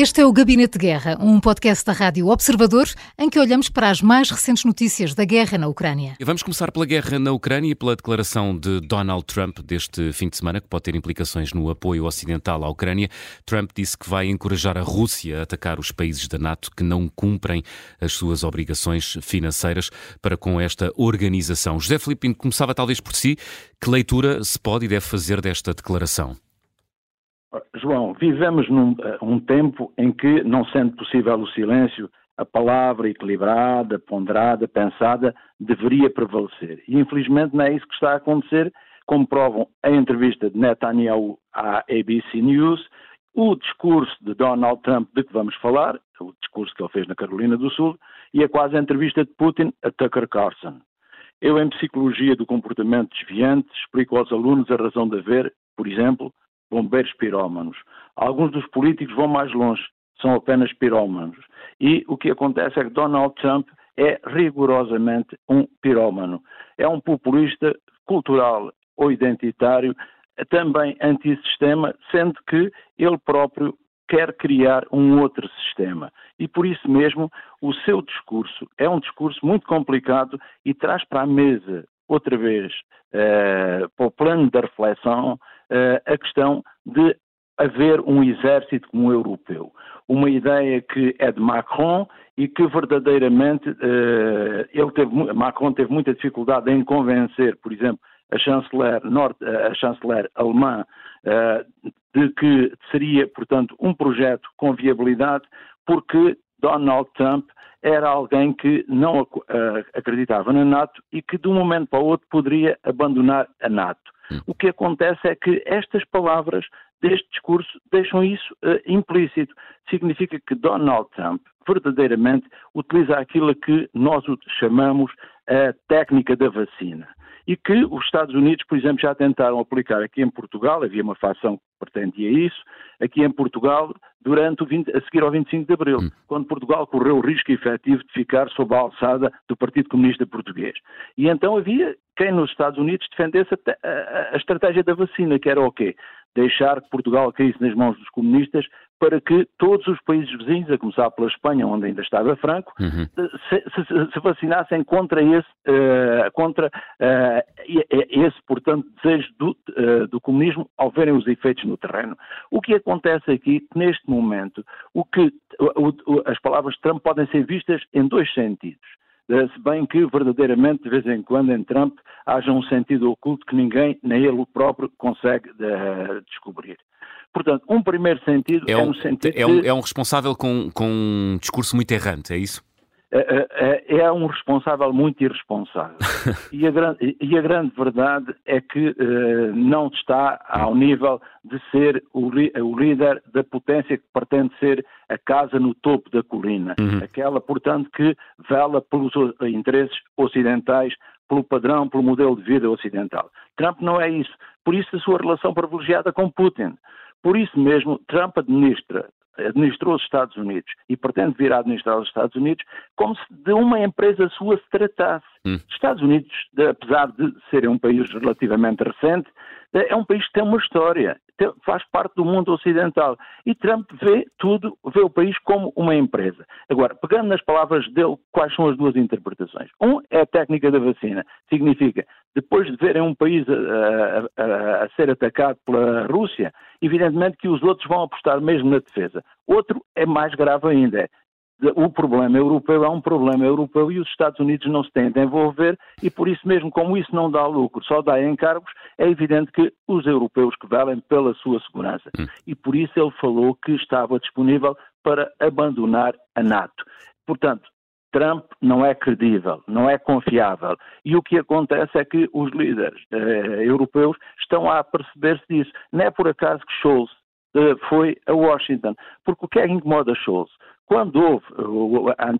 Este é o Gabinete de Guerra, um podcast da Rádio Observador em que olhamos para as mais recentes notícias da guerra na Ucrânia. E vamos começar pela guerra na Ucrânia e pela declaração de Donald Trump deste fim de semana, que pode ter implicações no apoio ocidental à Ucrânia. Trump disse que vai encorajar a Rússia a atacar os países da NATO que não cumprem as suas obrigações financeiras para com esta organização. José Filipino começava talvez por si. Que leitura se pode e deve fazer desta declaração? João, vivemos num eh, um tempo em que, não sendo possível o silêncio, a palavra equilibrada, ponderada, pensada, deveria prevalecer. E infelizmente não é isso que está a acontecer, como provam a entrevista de Netanyahu à ABC News, o discurso de Donald Trump de que vamos falar, o discurso que ele fez na Carolina do Sul, e a quase entrevista de Putin a Tucker Carlson. Eu, em Psicologia do Comportamento Desviante, explico aos alunos a razão de haver, por exemplo, bombeiros pirómanos. Alguns dos políticos vão mais longe, são apenas pirómanos. E o que acontece é que Donald Trump é rigorosamente um pirómano. É um populista cultural ou identitário, também antissistema, sendo que ele próprio quer criar um outro sistema. E por isso mesmo, o seu discurso é um discurso muito complicado e traz para a mesa, outra vez, uh, para o plano da reflexão, uh, a questão de haver um exército como europeu. Uma ideia que é de Macron e que verdadeiramente uh, ele teve, Macron teve muita dificuldade em convencer, por exemplo, a chanceler, norte, a chanceler alemã uh, de que seria, portanto, um projeto com viabilidade, porque Donald Trump era alguém que não acreditava na NATO e que de um momento para o outro poderia abandonar a NATO. O que acontece é que estas palavras deste discurso deixam isso uh, implícito. Significa que Donald Trump verdadeiramente utiliza aquilo que nós chamamos a técnica da vacina e que os Estados Unidos, por exemplo, já tentaram aplicar aqui em Portugal, havia uma facção que pretendia isso, aqui em Portugal, durante o 20, a seguir ao 25 de Abril, hum. quando Portugal correu o risco efetivo de ficar sob a alçada do Partido Comunista Português. E então havia quem nos Estados Unidos defendesse a, a, a estratégia da vacina, que era o quê? Deixar que Portugal caísse nas mãos dos comunistas para que todos os países vizinhos, a começar pela Espanha, onde ainda estava Franco, uhum. se, se, se, vacinassem contra esse, uh, contra uh, esse, portanto, desejo do, uh, do, comunismo ao verem os efeitos no terreno. O que acontece aqui, neste momento, o que o, o, as palavras de Trump podem ser vistas em dois sentidos. Se bem que, verdadeiramente, de vez em quando, em Trump, haja um sentido oculto que ninguém, nem ele próprio, consegue descobrir. Portanto, um primeiro sentido é, é um, sentido. É um, é um responsável com, com um discurso muito errante, é isso? É, é, é, é um responsável muito irresponsável. e, a grande, e, a grande, verdade é que uh, não está ao nível de ser o, o, líder da potência que pretende ser a casa no topo da colina. Uhum. Aquela, portanto, que vela pelos interesses ocidentais, pelo padrão, pelo modelo de vida ocidental. Trump não é isso. Por isso a sua relação privilegiada com Putin. Por isso mesmo, Trump administra administrou os Estados Unidos e pretende vir a administrar os Estados Unidos como se de uma empresa sua se tratasse. Hum. Os Estados Unidos, apesar de serem um país relativamente recente, é um país que tem uma história, faz parte do mundo ocidental. E Trump vê tudo, vê o país como uma empresa. Agora, pegando nas palavras dele, quais são as duas interpretações? Um é a técnica da vacina. Significa, depois de verem um país a, a, a ser atacado pela Rússia, evidentemente que os outros vão apostar mesmo na defesa. Outro é mais grave ainda, o problema europeu é um problema europeu e os Estados Unidos não se têm de envolver e por isso mesmo, como isso não dá lucro, só dá encargos, é evidente que os europeus que valem pela sua segurança. Hum. E por isso ele falou que estava disponível para abandonar a NATO. Portanto, Trump não é credível, não é confiável. E o que acontece é que os líderes eh, europeus estão a perceber-se disso. Não é por acaso que Scholz foi a Washington. Porque o que é que incomoda Scholz? Quando houve a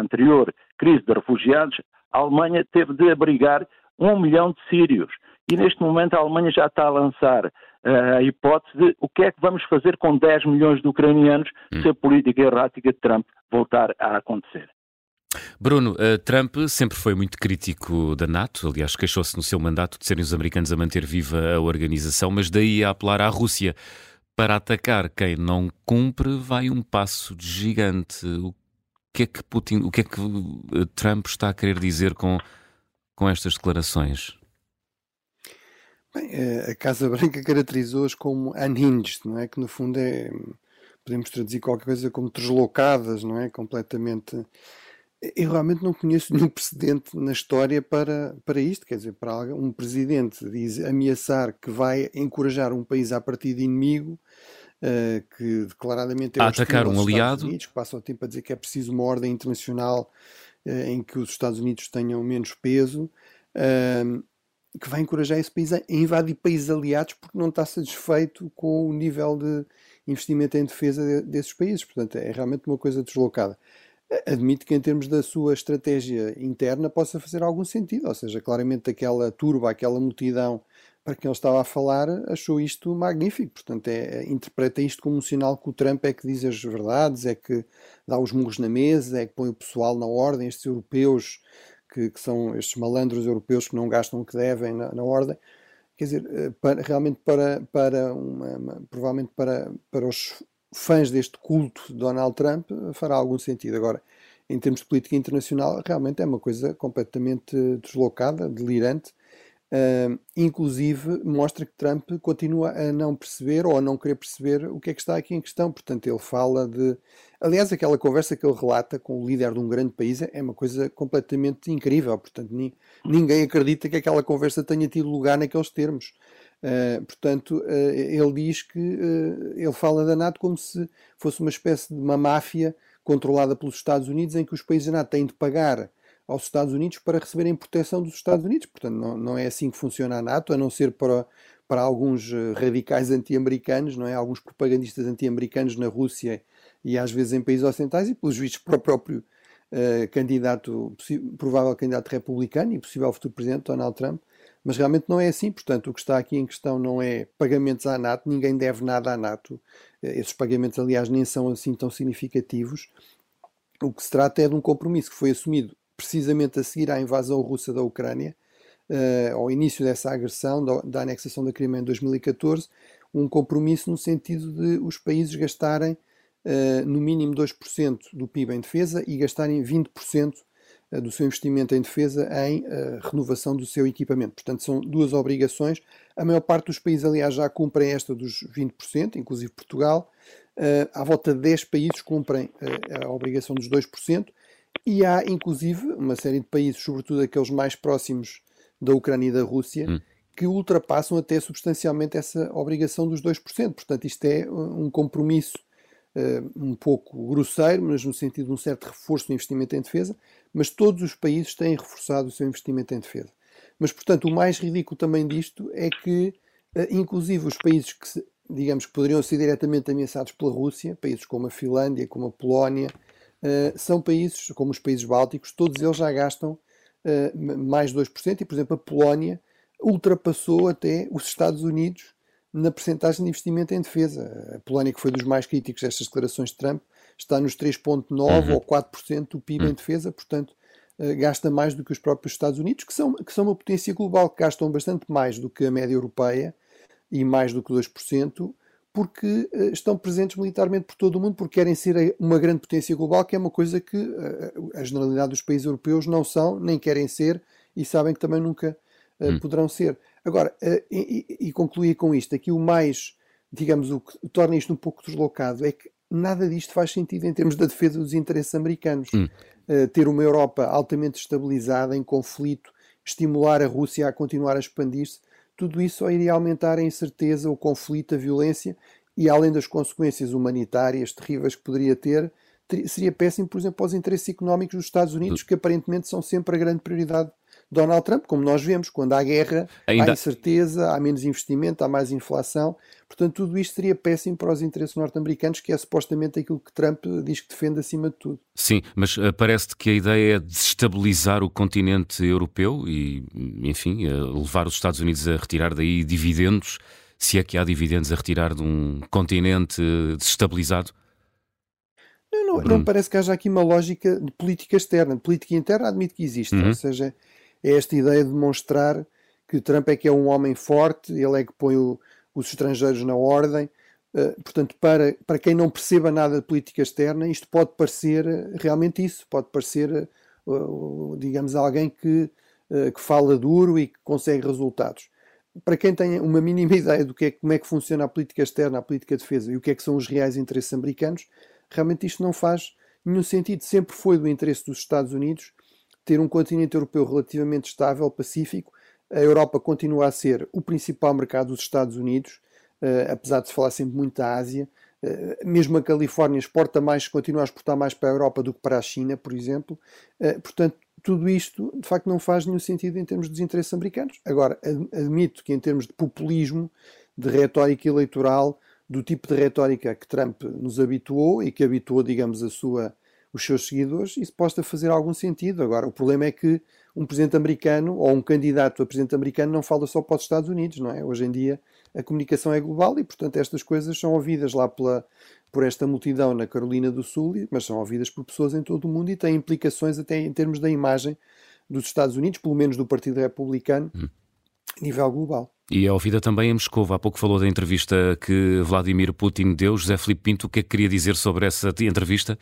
anterior crise de refugiados, a Alemanha teve de abrigar um milhão de sírios. E neste momento a Alemanha já está a lançar uh, a hipótese de o que é que vamos fazer com 10 milhões de ucranianos hum. se a política errática de Trump voltar a acontecer. Bruno, Trump sempre foi muito crítico da NATO, aliás, queixou-se no seu mandato de serem os americanos a manter viva a organização, mas daí a apelar à Rússia para atacar quem não cumpre, vai um passo gigante. O que é que Putin, o que é que eh, Trump está a querer dizer com, com estas declarações? Bem, eh, a Casa Branca caracterizou-as como unhinged, não é? Que no fundo é, podemos traduzir qualquer coisa como deslocadas, não é? Completamente. Eu realmente não conheço nenhum precedente na história para, para isto, quer dizer, para um presidente diz, ameaçar que vai encorajar um país a partir de inimigo, uh, que declaradamente é a atacar um aliado, Unidos, que passa o tempo a dizer que é preciso uma ordem internacional uh, em que os Estados Unidos tenham menos peso. Uh, que vai encorajar esse país a invadir países aliados porque não está satisfeito com o nível de investimento em defesa desses países. Portanto, é realmente uma coisa deslocada. Admito que, em termos da sua estratégia interna, possa fazer algum sentido. Ou seja, claramente aquela turba, aquela multidão para quem ele estava a falar, achou isto magnífico. Portanto, é, interpreta isto como um sinal que o Trump é que diz as verdades, é que dá os murros na mesa, é que põe o pessoal na ordem, estes europeus que, que, são estes malandros europeus que não gastam o que devem na, na ordem. Quer dizer, eh, para, realmente para, para uma, provavelmente para, para os fãs deste culto de Donald Trump eh, fará algum sentido. Agora, em termos de política internacional, realmente é uma coisa completamente deslocada, delirante, Uh, inclusive mostra que Trump continua a não perceber ou a não querer perceber o que é que está aqui em questão. Portanto, ele fala de. Aliás, aquela conversa que ele relata com o líder de um grande país é uma coisa completamente incrível. Portanto, ni, ninguém acredita que aquela conversa tenha tido lugar naqueles termos. Uh, portanto, uh, ele diz que uh, ele fala da NATO como se fosse uma espécie de uma máfia controlada pelos Estados Unidos em que os países da NATO têm de pagar aos Estados Unidos para receberem proteção dos Estados Unidos. Portanto, não, não é assim que funciona a NATO, a não ser para, para alguns eh, radicais anti-americanos, não é? Alguns propagandistas anti-americanos na Rússia e às vezes em países ocidentais e pelos vistos para o próprio uh, candidato, provável candidato republicano e possível futuro presidente Donald Trump. Mas realmente não é assim, portanto, o que está aqui em questão não é pagamentos à NATO, ninguém deve nada à NATO. Eh, esses pagamentos, aliás, nem são assim tão significativos. O que se trata é de um compromisso que foi assumido precisamente a seguir à invasão russa da Ucrânia, uh, ao início dessa agressão, da, da, anexação da Crimeia em 2014, um compromisso no sentido de os países gastarem uh, no mínimo 2% do PIB em defesa e gastarem 20% eh, do seu investimento em defesa em uh, renovação do seu equipamento. Portanto, são duas obrigações. A maior parte dos países, aliás, já cumprem esta dos 20%, inclusive Portugal. Uh, à volta de 10 países cumprem uh, a obrigação dos 2%. E há, inclusive, uma série de países, sobretudo aqueles mais próximos da Ucrânia e da Rússia, hum. que ultrapassam até substancialmente essa obrigação dos 2%. Portanto, isto é um compromisso um pouco grosseiro, mas no sentido de um certo reforço do investimento em defesa, mas todos os países têm reforçado o seu investimento em defesa. Mas, portanto, o mais ridículo também disto é que, uh, inclusive, os países que, digamos, que poderiam ser diretamente ameaçados pela Rússia, países como a Finlândia, como a Polónia, uh, são países, como os países bálticos, todos eles já gastam mais de 2%, e, por exemplo, a Polónia ultrapassou até os Estados Unidos na percentagem de investimento em defesa. A Polónia, que foi dos mais críticos destas declarações de Trump, está nos 3,9% uhum. ou 4% do PIB uhum. em defesa, portanto, uh, gasta mais do que os próprios Estados Unidos, que são, que são uma potência global, que gastam bastante mais do que a média europeia e mais do que 2%, porque uh, estão presentes militarmente por todo o mundo, porque querem ser uma grande potência global, que é uma coisa que uh, a generalidade dos países europeus não são, nem querem ser, e sabem que também nunca hum. poderão ser. Agora, e, e concluir com isto, aqui o mais, digamos, o que torna isto um pouco deslocado é que nada disto faz sentido em termos da defesa dos interesses americanos. Hum. ter uma Europa altamente estabilizada, em conflito, estimular a Rússia a continuar a expandir-se, tudo isso só iria aumentar a incerteza, o conflito, a violência e, além das consequências humanitárias terríveis que poderia ter, seria péssimo, por exemplo, aos interesses económicos dos Estados Unidos, que aparentemente são sempre a grande prioridade Donald Trump, como nós vemos, quando há guerra, Ainda... há incerteza, há menos investimento, há mais inflação. Portanto, tudo isto seria péssimo para os interesses norte-americanos, que é supostamente aquilo que Trump diz que defende acima de tudo. Sim, mas uh, parece-te que a ideia é desestabilizar o continente europeu e, enfim, uh, levar os Estados Unidos a retirar daí dividendos, se é que há dividendos a retirar de um continente desestabilizado? Não, não, não, parece que haja aqui uma lógica de política externa. De política interna admito que existe, uhum. ou seja, é esta ideia de demonstrar que Trump é que é um homem forte, ele é que põe o, os estrangeiros na ordem, Uh, portanto, para, para quem não perceba nada de política externa, isto pode parecer realmente isso, pode parecer, uh, digamos, alguém que, uh, que fala duro e que consegue resultados. Para quem tem uma mínima ideia do que é, como é que funciona a política externa, a política de defesa e o que é que são os reais interesses americanos, realmente isto não faz nenhum sentido. Sempre foi do interesse dos Estados Unidos ter um continente europeu relativamente estável, pacífico. A Europa continua a ser o principal mercado dos Estados Unidos uh, apesar de se falar sempre muito da Ásia. Uh, mesmo a Califórnia exporta mais, continua a exportar mais para a Europa do que para a China, por exemplo. Uh, portanto, tudo isto de facto não faz nenhum sentido em termos dos interesses americanos. Agora, admito que em termos de populismo, de retórica eleitoral, do tipo de retórica que Trump nos habituou e que habituou, digamos, a sua, os seus seguidores, isso possa fazer algum sentido. Agora, o problema é que um presidente americano ou um candidato a presidente americano não fala só para os Estados Unidos, não é? Hoje em dia a comunicação é global e, portanto, estas coisas são ouvidas lá pela, por esta multidão na Carolina do Sul, mas são ouvidas por pessoas em todo o mundo e têm implicações até em termos da imagem dos Estados Unidos, pelo menos do Partido Republicano, hum. a nível global. E é ouvida também em Moscou. Há pouco falou da entrevista que Vladimir Putin deu. José Filipe Pinto, o que é que queria dizer sobre essa entrevista?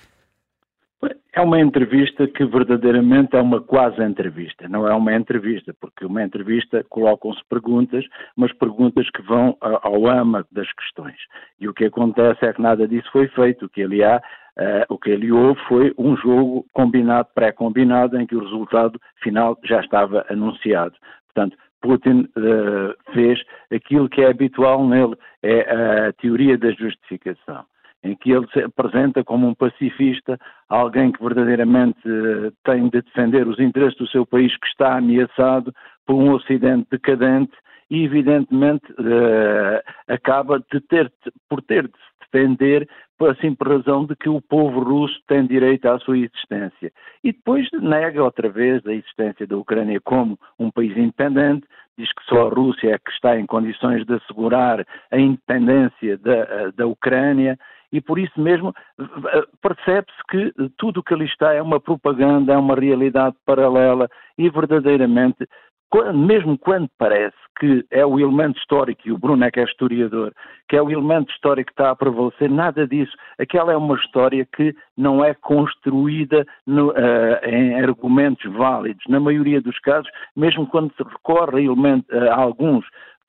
É uma entrevista que verdadeiramente é uma quase entrevista, não é uma entrevista, porque uma entrevista colocam-se perguntas, mas perguntas que vão ao âmago das questões. E o que acontece é que nada disso foi feito. O que ali há, uh, o que ali houve foi um jogo combinado, pré-combinado, em que o resultado final já estava anunciado. Portanto, Putin uh, fez aquilo que é habitual nele, é a teoria da justificação em que ele se apresenta como um pacifista, alguém que verdadeiramente eh, tem de defender os interesses do seu país que está ameaçado por um Ocidente decadente e, evidentemente, uh, acaba de ter, por ter de se defender por a simples razão de que o povo russo tem direito à sua existência. E depois nega outra vez a existência da Ucrânia como um país independente, diz que só a Rússia é que está em condições de assegurar a independência da, eh, da Ucrânia e por isso mesmo percebe-se que tudo o que ali está é uma propaganda, é uma realidade paralela e verdadeiramente, mesmo quando parece que é o elemento histórico, e o Bruno é que é historiador, que é o elemento histórico que está a prevalecer, nada disso. Aquela é uma história que não é construída no, uh, em argumentos válidos. Na maioria dos casos, mesmo quando se recorre a, elemento, uh, a alguns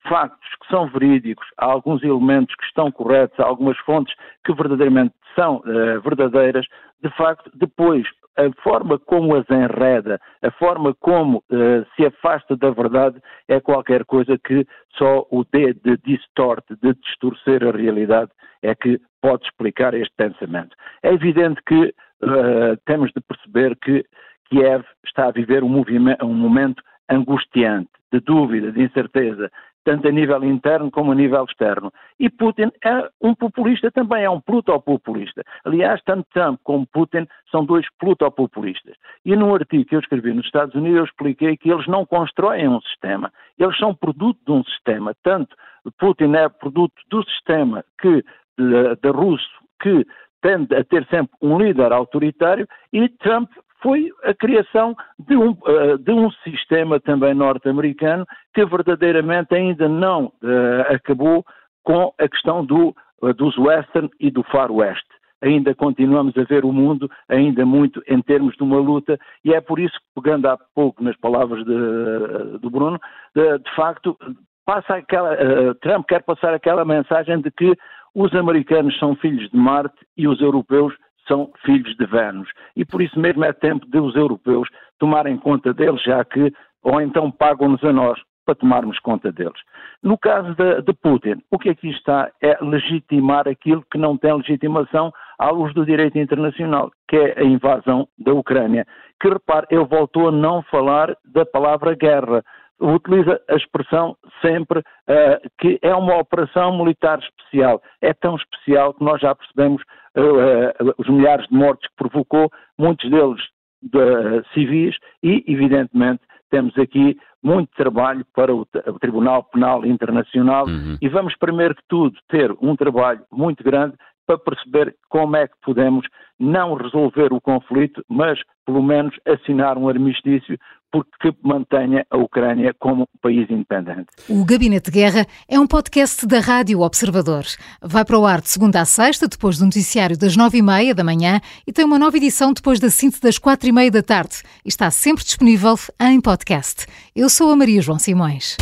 factos que são verídicos, há alguns elementos que estão corretos, há algumas fontes que verdadeiramente são uh, verdadeiras, de facto, depois a forma como as enreda, a forma como uh, se afasta da verdade é qualquer coisa que só o D de distorte, de distorcer a realidade, é que pode explicar este pensamento. É evidente que uh, temos de perceber que Kiev está a viver um, um momento angustiante, de dúvida, de incerteza, tanto a nível interno como a nível externo. E Putin é um populista também, é um plutopopulista. Aliás, tanto Trump como Putin são dois plutopopulistas. E num artigo que eu escrevi nos Estados Unidos, eu expliquei que eles não constroem um sistema, eles são produto de um sistema. Tanto Putin é produto do sistema que da russo que tende a ter sempre um líder autoritário e Trump foi a criação de um, uh, de um sistema também norte-americano que verdadeiramente ainda não uh, acabou com a questão do, uh, dos western e do far west. Ainda continuamos a ver o mundo ainda muito em termos de uma luta e é por isso que, pegando há pouco nas palavras de, do Bruno, de, de facto, passa aquela, Trump quer passar aquela mensagem de que os americanos são filhos de Marte e os europeus são filhos de Vênus. E por isso mesmo é tempo de os europeus tomarem conta deles, já que, ou então pagam-nos a nós para tomarmos conta deles. No caso de, de, Putin, o que aqui está é legitimar aquilo que não tem legitimação à luz do direito internacional, que é a invasão da Ucrânia. Que repare, ele voltou a não falar da palavra guerra, utiliza a expressão sempre uh, que é uma operação militar especial. É tão especial que nós já percebemos uh, os milhares de mortes que provocou, muitos deles de, civis, e, evidentemente, temos aqui muito trabalho para o, o Tribunal Penal Internacional uhum. e vamos, primeiro que tudo, ter um trabalho muito grande para perceber como é que podemos não resolver o conflito, mas pelo menos assinar um armistício porque mantenha a Ucrânia como país independente. O Gabinete de Guerra é um podcast da Rádio Observador. Vai para o ar de segunda a sexta, depois do noticiário das nove e meia da manhã e tem uma nova edição depois da síntese das quatro e meia da tarde. Está sempre disponível em podcast. Eu sou a Maria João Simões.